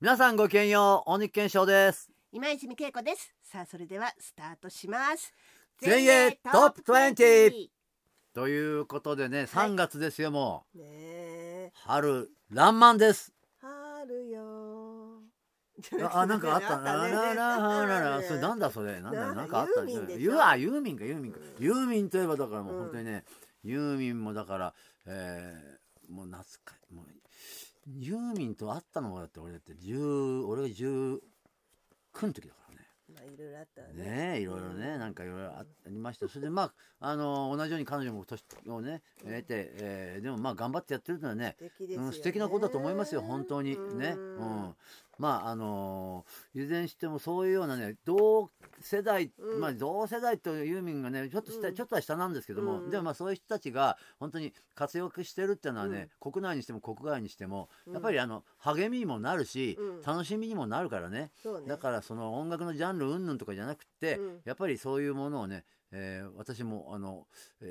皆さんごきげんよう、大日健翔です。今泉恵子です。さあそれではスタートします。前衛トップ20ということでね、3月ですよ、もう。春、爛漫です。春よ。あ、あなんかあった。な。あね。ららららそれなんだそれ。なんだななんかあった。ユーミンでしょ？ユーあ、ユーミンか、ユーミンか。うん。ユーミンといえばだからもううん。本当にね、ユーミンもだから、えー、もう懐かもう、ユーミンと会ったのがだって俺だって10、俺が19の時だからね。まあいろいろあったわね。ねえいろいろねなんかいろいろありました。それでまあ あの同じように彼女も年をね得て、えーでもまあ頑張ってやってるのはね素敵うん、素敵なことだと思いますよ本当に。ね。ううんんまああのーいずれにしてもそういうようなね同世代、うん。まあ同世代とユーミンがねちょっと下、うん。ちょっとは下なんですけども、うん。でもまあそういう人たちが本当に活躍してるっていうのはね、国内にしても国外にしてもやっぱりあの励みにもなるし、うん。楽しみにもなるからね。ね。だからその音楽のジャンル云々とかじゃなくて、うん。やっぱりそういうものをね、えー私もあの、え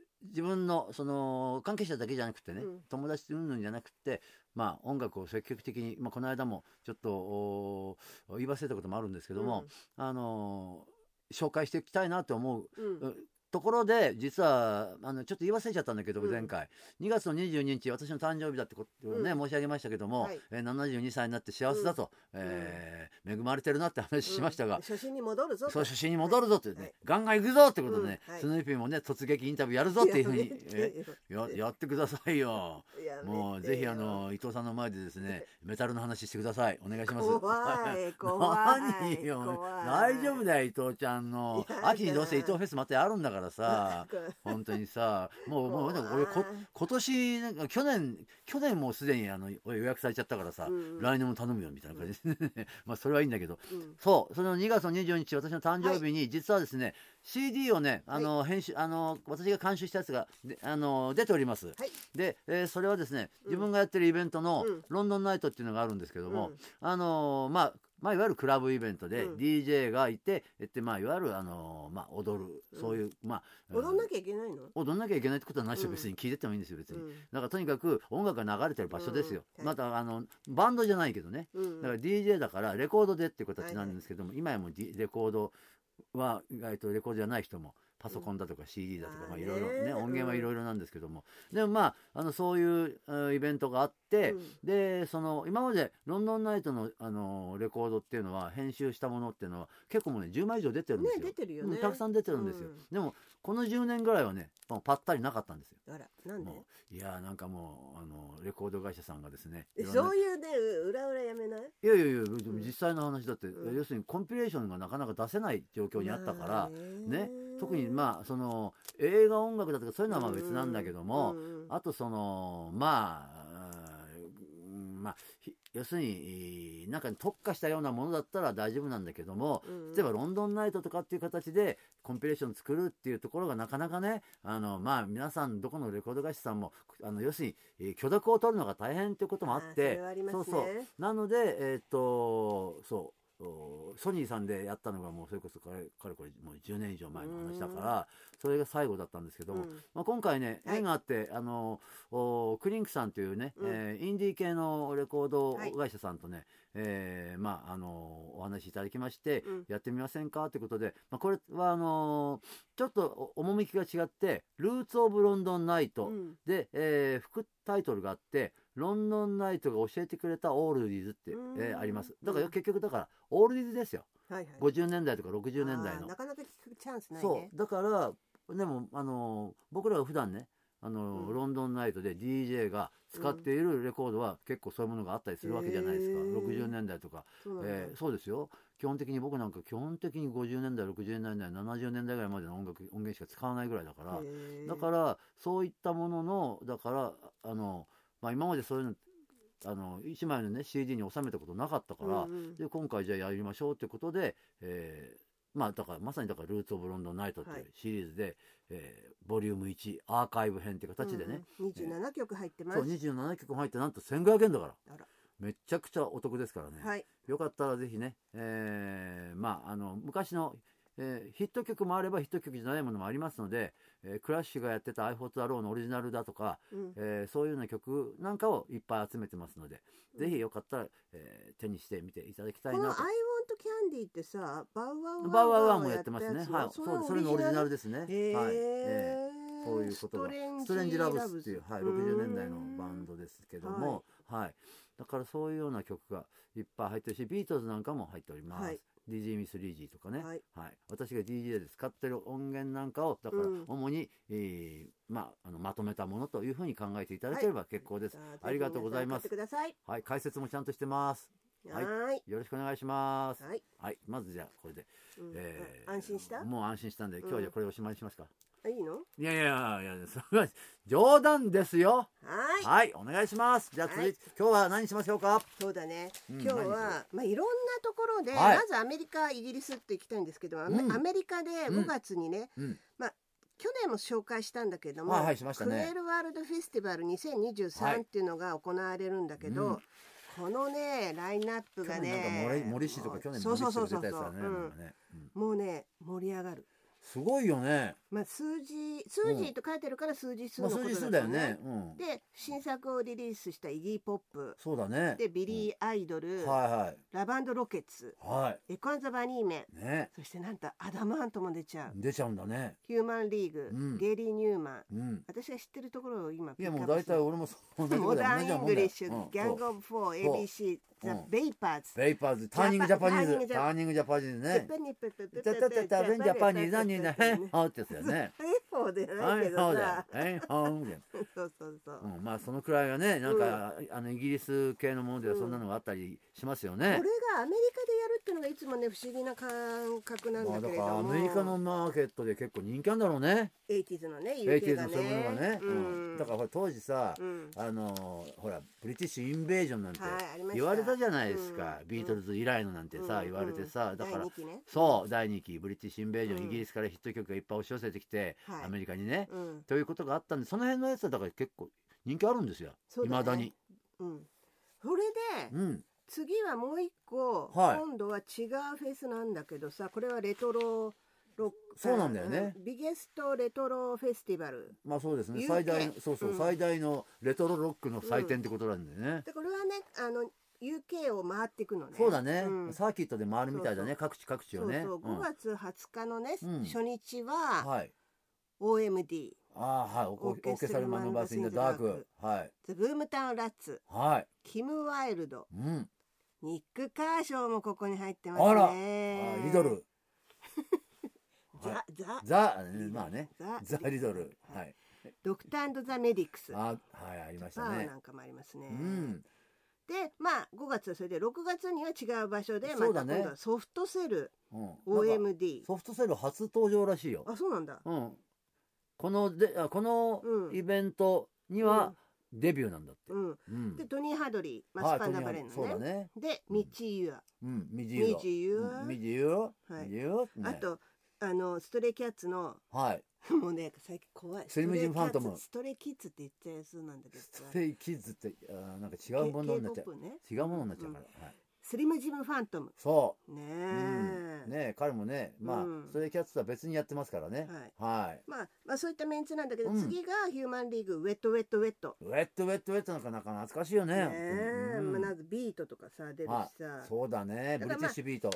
ー自分のその関係者だけじゃなくてね、うん。友達云々じゃなくて、まあ、音楽を積極的に、まあ、この間もちょっとお言い忘れたこともあるんですけども、あの紹介していきたいなと思ううんうんところで実はあのちょっと言い忘れちゃったんだけど、うん。前回。2月の22日私の誕生日だってことをね、うん。申し上げましたけども、はい。えー72歳になって幸せだと、えー恵まれてるなって話しましたが、うん。初心に戻るぞと。そう初心に戻るぞってね、はい。ガンガン行くぞってことでね、うん。はい。スヌーピーもね突撃インタビューやるぞっていうふうにえややってくださいよ。もうぜひあの伊藤さんの前でですねメタルの話してください。お願いします。怖い 怖い何よ。怖い。大丈夫だよ伊藤ちゃんの。秋にどうせ伊藤フェスまたやるんだからさ本当にさもうもう俺こ今年なんか去年去年もうすでにあの予約されちゃったからさ、うん来年も頼むよみたいな感じで まあそれはいいんだけど。うん。そうその2月の24日私の誕生日に実はですね、CD をねあの、編集あの私が監修したやつがであの出ております、はい。で、えーそれはですねうん。自分がやってるイベントの、うん。ロンドンナイトっていうのがあるんですけども、うん。あのまあまあ、いわゆるクラブイベントでうん。DJ がいて、えってまあ、いわゆる、あのまあ、踊るそういう、まあ踊んなきゃいけないの？踊んなきゃいけないってことはないですよ、うん。別に聞いてってもいいんですよ別に、うん。だからとにかく音楽が流れてる場所ですよ、うんまたあのバンドじゃないけどね。うんだから DJ だからレコードでっていう形なんですけども、今やもう、D、レコードは意外とレコードじゃない人もパソコンだとか CD だとか、まあいろいろね音源はいろいろなんですけども、でもまああのそういううんイベントがあって、うん。でその今までロンドンナイトのあのレコードっていうのは編集したものっていうのは結構もうね10枚以上出てるんですよ。ね出てるよね。うんたくさん出てるんですよ、うん。でもこの10年ぐらいはねもうパッタリなかったんですよ。あらなんで？いやーなんかもうあのレコード会社さんがですねそういうねう裏裏やめない？いやいやいや実際の話だって、うん。要するにコンピレーションがなかなか出せない状況にあったから、まあね特にまあその映画音楽だとかそういうのはまあ別なんだけども、あとそのまあうんまあひ要するになんかに特化したようなものだったら大丈夫なんだけども、うん例えばロンドンナイトとかっていう形でコンピレーション作るっていうところがなかなかねあのまあ皆さんどこのレコード会社さんもあの要するにえー許諾を取るのが大変っていうこともあってね。そうそう。なのでえーっとそう。おソニーさんでやったのがもうそれこそかれかれこれもう10年以上前の話だからそれが最後だったんですけども、うん。まあ、今回ねはい。縁があって、あのおクリンクさんというね、うん。えーインディー系のレコードはい会社さんとね、えーまああのお話しいただきまして、うん。やってみませんかということで、まあ、これはあのちょっとお趣が違って「ルーツ・オブ・ロンドン・ナイト」うん。で、えー副タイトルがあって「ロンドン・ナイトが教えてくれたオールディーズ」って、うん。えーあります。だからうん結局だからオールディーズですよ。はいはい。50年代とか60年代のなかなか聞くチャンスないそねう。だからでもあの僕らが普段ねあの、うん。ロンドンナイトで DJ が使っているレコードは結構そういうものがあったりするわけじゃないですか、へー。60年代とか、そうえーそうですよ。基本的に僕なんか基本的に50年代60年代70年代ぐらいまでの音楽音源しか使わないぐらいだから、だからそういったもののだからあの、まあ、今までそういうのあの1枚のね CD に収めたことなかったから、うんうん。で今回じゃあやりましょうということで、えーまあだからまさにだから「ルーツ・オブ・ロンドン・ナイト」というはい。シリーズで、えーボリューム1アーカイブ編っていう形でね、うんうん。27曲入ってます。そう27曲も入ってなんと1500円だから。めちゃくちゃお得ですからね、はい。よかったらぜひね、えーまああの昔のえーヒット曲もあればヒット曲じゃないものもありますので、えークラッシュがやってた「I Fought the Law」のオリジナルだとか、うんえーそういうような曲なんかをいっぱい集めてますので、うんぜひよかったら、えー手にしてみていただきたいこの「な I と Want Candy」ってさバウアウバウアーワンがもやってますね。はい、そそうです。それのオリジナル？でですね。はい。ええそういうことが。ストレンジラブスっていう、はい、60年代のバンドですけども、はい。だからそういうような曲がいっぱい入ってるし、ビートルズなんかも入っております。はい DJ ミス・リージーとかね、はい。私が DJ で使ってる音源なんかをだからうん。主に、えーまあ、あのまとめたものというふうに考えていただければ結構です、ありがとうございます。はい、解説もちゃんとしてます。ははい。よろしくお願いします。はい。はい、まずじゃあこれで。うん。えー安心した？もう安心したんで、今日はじゃあこれおしまいにしますか。あいいの？いやいやいやいや、それは冗談ですよ。はい。はい、お願いします。じゃあ続いて、今日は何しましょうか？そうだね、うん今日何はまあいろんなところで、はい。まずアメリカイギリスって行きたいんですけど、アメうんアメリカでうん。5月にね、うん、去年も紹介したんだけども、はいはいしましたね。クエールワールドフェスティバルはい。2023っていうのが行われるんだけど、うん。このねラインナップがね森森氏とか去年そう森氏そうそうそう。とか出たやつだね。もうね盛り上がる。すごいよね。まあ数字数字と書いてるから数字数まあのこと数字数だよね。うん。で新作をリリースしたイギー・ポップそうだね。でビリー・アイドル、うんはいラブ・アンド・ロケッツはいはエコー・アンド・ザ・バニーメンい。ね。そしてなんとアダム・アントも出ちゃう出ちゃうんだね。ヒューマンリーグ、うんゲイリー・ニューマンうん。私が知ってるところを今いやもう大体俺もモダン・イングリッシュ、うんギャング・オブ・フォー、そう ABC、ザう・ん。ベイパーズ、ベイパーズ、ターニングジャパニーズ、ターニングジャパニーズね。ジャパニーズ、何ね、へんほってやつだよね。えそうでなはいい、けどそうださよ。。へんほんで。そうそうそう。うん、まあそのくらいがね、なんか、あのイギリス系のものではそんなのがあったりしますよこね。れがアメリカでやるっていうのがいつもね不思議な感覚なんまあだかだけれども。らアメリカのマーケットで結構人気あるんだろうね。80s のねエイティーズのそういうものがね。ね。うん。だから当時さ、うんあのほらブリティッシュインベージョンなんて言われたじゃないですか、うんビートルズ以来のなんてさ、うん言われてさ、だから第二期ね。そう第2期ブリティッシュインベージョン、うんイギリスからヒット曲がいっぱい押し寄せてきて、はいアメリカにね、うん。ということがあったんでその辺のやつはだから結構人気あるんですよ。いまだに。うん。それでうん。次はもう一個、はい。今度は違うフェスなんだけどさこれはレトロロックそうなんだよね。ビゲストレトロフェスティバル。まあそうですね。UK 最大のそうそう、うん。最大のレトロロックの祭典ってことなんでね、でこれはねあの UK を回っていくのね。そうだね、ん。サーキットで回るみたいだね。各地各地をね。そうそう。5月20日のね、うん。初日うんははい OMD ああはいオオーケストラマンバースインダダーク。はい。ザ・ブームタウン・ラッツ。はい。キム・ワイルド。うん。ニック・カーショーもここに入ってますあら。ねあリドル。ザ・ザ・ザまあね。ザザリドル。はい。ドクターザ・メディックス。あはいありましたね。なんかもありますね、うん。でまあ5月はそれで6月には違う場所でまた今度はソフトセルうん。OMD ソフトセル初登場らしいよ。あそうなんだ。うんこのであこのうん。イベントにはデビューなんだって。うん。うん。でトニー・ハドリーマはいスパンダバレンそうねね。でミッチー・ユア。うんミジユミジユア。うんミジユア。はい。ミジユア。ね。あとあのストレイキャッツの。はい。もうね最近怖い。スリムジンファントムストレイキッズって言っちゃいそうなんだけどさ。ステイキッズってあーなんか違うものになっちゃう。K-POP ね。違うものになっちゃうから。はい。スリムジムファントム。そう。ねうん。え、ねえ彼もねまあうん。ストレイキャッツとは別にやってますからね。はい。まあ、まあそういったメンツなんだけど、うん。次がヒューマンリーグウェットウェットウェット。ウェットウェットウェットなんかなか懐かしいよね。ねえ、うんまあ、なんかビートとかさ出るしはさ、そうだね。ブリティッシュビート。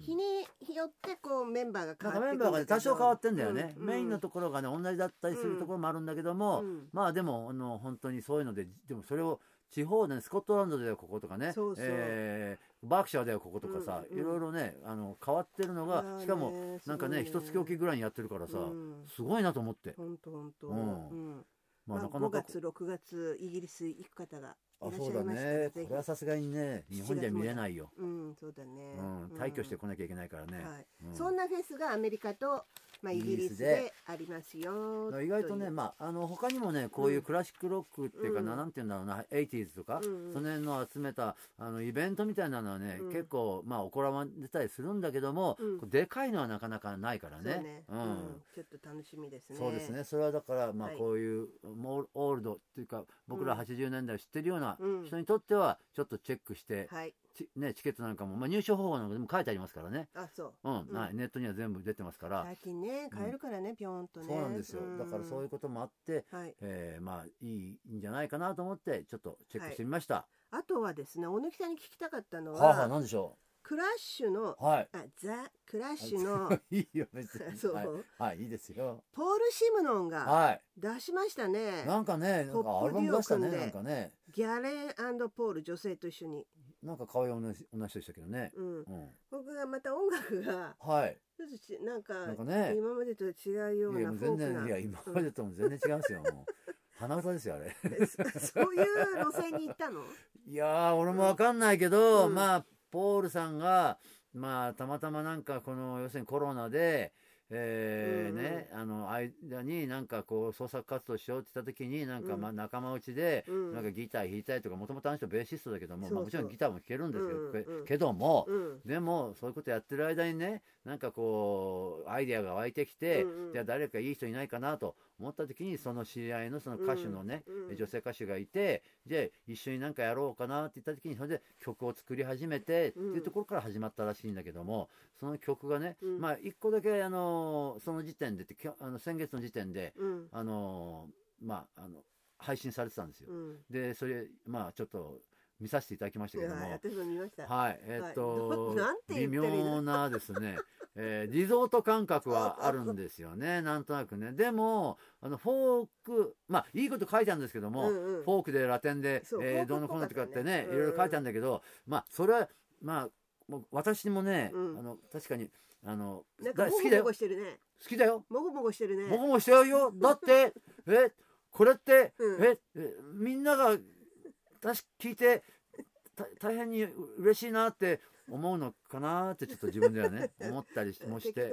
日によってこうメンバーが変わってくるんだけどバーがね多少変わってんだよね、うんメインのところがね同じだったりするところもあるんだけども、うん。まあでもあの本当にそういうのででもそれを地方でねスコットランドではこことかねそうそう。えーバークシャーではこことかさ、うんうん。いろいろねあの変わってるのがしかもなんかね一月おきぐらいにやってるからさ、うん。すごいなと思って、ほんとほんと、ううん。んまあ、まあ、5なかなか月6月イギリス行く方があいらっそうだしゃいましたらね。これはさすがにね日本じゃ見れないよ、うんそうだね、うん、退去してこなきゃいけないからね、はい。うん。そんなフェスがアメリカと、まあ、イギリスでで。ありますよ意外とね、あまあ、あの他にもねこういうクラシックロックっていうかな、うん。なんていうんだろうな 80s とか、うんうん。その辺の集めたあのイベントみたいなのはね、うん。結構まあ行われたりするんだけども、うん。でかいのはなかなかないからね。ね、うん。うん。ちょっと楽しみですね。そうですね。それはだからまあはい。こういうモーオールドっていうか僕らうん。80年代を知ってるようなうん。人にとってはちょっとチェックしてはい。チ,、ね、チケットなんかも、まあ、入賞方法なんかでも書いてありますからね、あそう。うんうん。はいネットには全部出てますから、最近ね買えるからね、ぴょんとね。そうなんですよ、だからそういうこともあって、はい。えーまあいいんじゃないかなと思ってちょっとチェックしてみました、あとはですね小貫さんに聞きたかったのは、はあ、はあ、なんでしょクラッシュのうはい。あザ・クラッシュの いいよ別に そう。はい、はい、いいですよ。ポール・シムノンがはい。出しましたね。なんかねなんかアルバム出したねなんかね。ギャレンポール女性と一緒に、なんか可愛い女の女の人でしたけどね。うん、うん。僕がまた音楽がはい。ちょっとちなんかなんかね。今までと違うようなフォークない然や今までとも全然違うんですよもう。鼻歌ですよあれ。そういう路線に行ったの？いやー俺もわかんないけど、うん。まあポールさんがまあたまたまなんかこの要するにコロナでえーうんうん。ね、あの間になんかこう創作活動しようって言った時になんかうん。まあ仲間内でうん。なんかギター弾いたりとかもともとあの人ベーシストだけども、まあ、もちろんギターも弾けるんですけど,うんうん。け、けども、うん。でもそういうことやってる間にねなんかこうアイデアが湧いてきて、うんうん。じゃあ誰かいい人いないかなと思った時にその知り合いのその歌手のね、うんうん。女性歌手がいてじゃあ一緒になんかやろうかなって言った時にそれで曲を作り始めてっていうところから始まったらしいんだけどもその曲がね、うん。まあ一個だけあのその時点でってあの先月の時点でうん。あのまああの配信されてたんですよ。うん。でそれまあちょっと見させていただきましたけども。はい。えっと、はい。微妙なですね、えーリゾート感覚はあるんですよね、なんとなくね。でも、あのフォーク、まあ、いいこと書いてあるんですけども、うんうん。フォークでラテンで、えーどうのこうのとかってね、いろいろ書いてあるんだけど、まあ、それは、まあ、もう私もね、うん。あの確かにあのなんかだ好きだよ。好きだよ。もごもごしてるね。僕もしてるよ。だって えこれって、うん。ええみんなが確か聞いてた大変に嬉しいなって思うのかなってちょっと自分ではね 思ったりもして。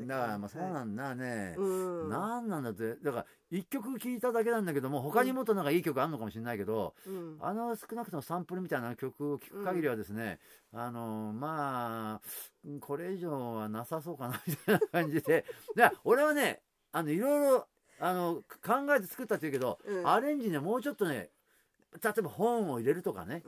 だからまあそうはなんだね、いうん。なんなんだって。だから一曲聴いただけなんだけども他にもっとなんかいい曲あるのかもしれないけど、うん。あの少なくともサンプルみたいな曲を聴く限りはですね、あのまあこれ以上はなさそうかなみたいな感じで。で俺はねあのいろいろあの考えて作ったっていうけど、うん。アレンジねもうちょっとね例えば本を入れるとかね。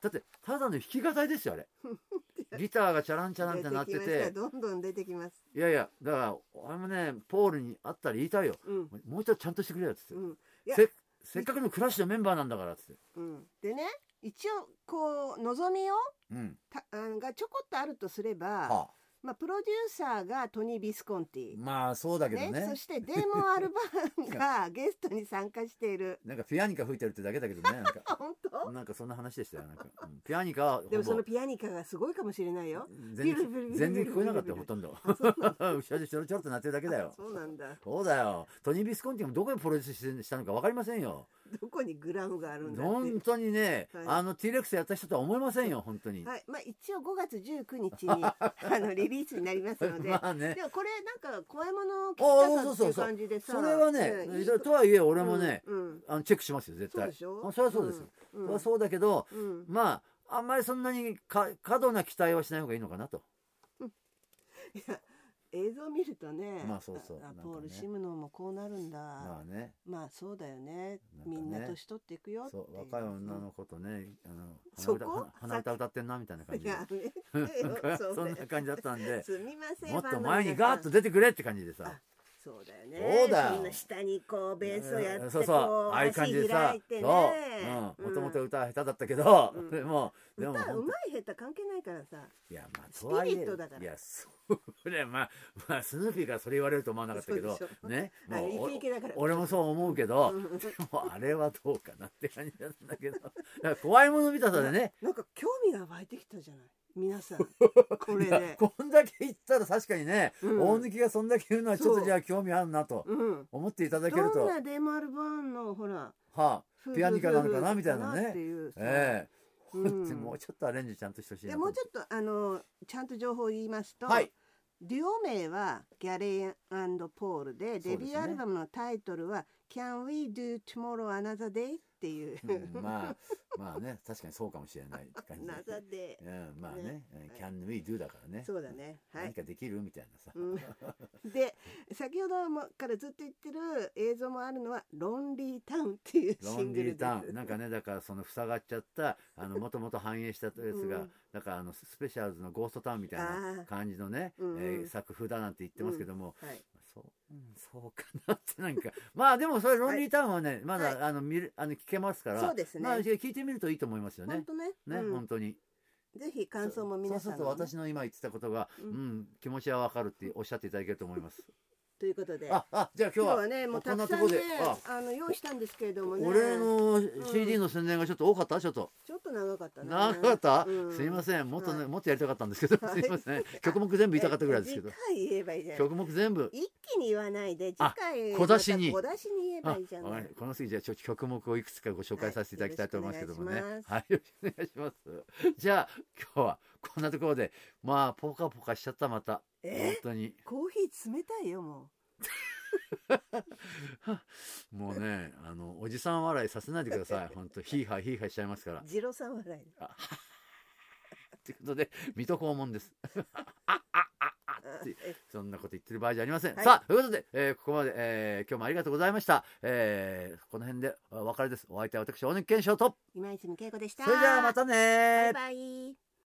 だってただの弾き語りですよあれ。ギターがチャランチャランってなってて。どんどん出てきます。いやいやだから俺もねポールに会ったら言いたいようん。もうちょっとちゃんとしてくれよっつって、うん。せせっかくのクラッシュのメンバーなんだからっつって。うんでね一応こう望みをうん。たあがちょこっとあるとすれば、はあまあ、プロデューサーがトニー・ビスコンティ、まあそうだけどね。そしてデーモン・アルバーンが ゲストに参加している。なんかピアニカ吹いてるってだけだけどねなんあか。本当？なんかそんな話でしたよなんか、うん。ピアニカでもそのピアニカがすごいかもしれないよ。全然全然聞こえなかったよほとんど。うなんだ。後ろでちょろちょろっとなってるだけだよ。そうなんだ。そうだよ。トニー・ビスコンティもどこでプロデュースしたのか分かりませんよ どこにグラムがあるんだって。本当にね、はい。あの T レックスやった人とは思いませんよ本当に、はい。まあ一応5月19日に あのリリースになりますので。まあね。でもこれなんか怖いものを聞きたかっていううそそうそう。感じでさそれはね、うんとはいえ俺もね、うんうん。あのチェックしますよ絶対。そうでしょ？あそれはそうですよ、うん。それはそうだけど、うん。まああんまりそんなにか過度な期待はしない方がいいのかなと。いや映像を見るとねまあそうそうあポール・シムノンもこうなるんだ。まあね。まあそうだよね。ね。みんな年取っていくよってそいう若い女の子とね、あの鼻歌鼻歌歌ってんなみたいな感じそんな感じだったんで。すみませんもっと前にガーッと皆出てくれって感じでさそうだよね。そうだ。よ下にこうベースをやってそうそう。ああいう感じでさね。そう。もともと歌下手だったけど、うん。でもでも歌う本まい下手関係ないからさ。当いやまあスピリットとはいえだから。いやそれ まあまあスヌーピーからそれ言われると思わなかったけどねあもう俺もそう思うけどうん。でもあれはどうかなって感じなんだけど。怖いもの見たさでね。なんか興味が湧いてきたじゃない皆さん これで。こんだけ言ったら確かにね、うん。大貫がそんだけ言うのはちょっとじゃあ興味あるなとうん。思っていただけると、どんなデマルバーンのほらはあ、ピアニカなのかなみたいなね。ええ。う。ん。もうちょっとアレンジちゃんとしてほしいもうちょっとあのちゃんと情報を言いますと、はい。デュオ名はギャレンポールでデビューアルバムのタイトルは Can we do tomorrow another day? っていう。うんまあまあね確かにそうかもしれないって感じで another day。うん、まあねねうん Can we do だからねそうだね。はい。何かできるみたいなさ、うんで先ほどもからずっと言ってる映像もあるのは「ロンリータウン」っていうロシングルです。ンリータウンなんかねだからその塞がっちゃったあのもともと反映したやつが、うんだからあのスペシャルズのゴーストタウンみたいな感じのね、うんうんえー作風だなんて言ってますけども、はい。そう、うん、そうかなってなんか。まあでもそれロンリータウンはね、まだ、はい。あの見るあの聞けますから。そうですね。まあ聞いてみるといいと思いますよね。本当ね。ね、うん本当に。ぜひ感想も皆さんそう。すると私の今言ってたことが、ううんん気持ちはわかるっておっしゃっていただけると思いますということで。ああじゃあ今日はねもうこたくさんねんなとこでああの用意したんですけれどもね。俺の CD の宣伝がちょっと多かった？ちょっと。ちょっと長かったね。長かった、うん。すいません。もっとね、はい。もっとやりたかったんですけど、はい。すいません。曲目全部言いたかったぐらいですけど。え次回言えばいいじゃない。曲目全部。一気に言わないで。次あ回小出しに。小出しに言えばあいいじゃない。この次じゃあちょっと曲目をいくつかご紹介させていただきたいと思いますけどもね。はいはいよろしくお願いします。じゃあ今日はこんなところでまあポカポカしちゃったまたえ？本当にコーヒー冷たいよも もうねあのおじさん笑いさせないでください 本当ヒーハーヒーハーしちゃいますからう。ジロさん笑い。ということで水戸黄門ですってえそんなこと言ってる場合じゃありません。はいさあ、ということで、えーここまで、えー今日もありがとうございました。えーこの辺でお別れです。お相手は私、大貫健翔と。今泉恵子でした。それじゃあまたねバイバイ。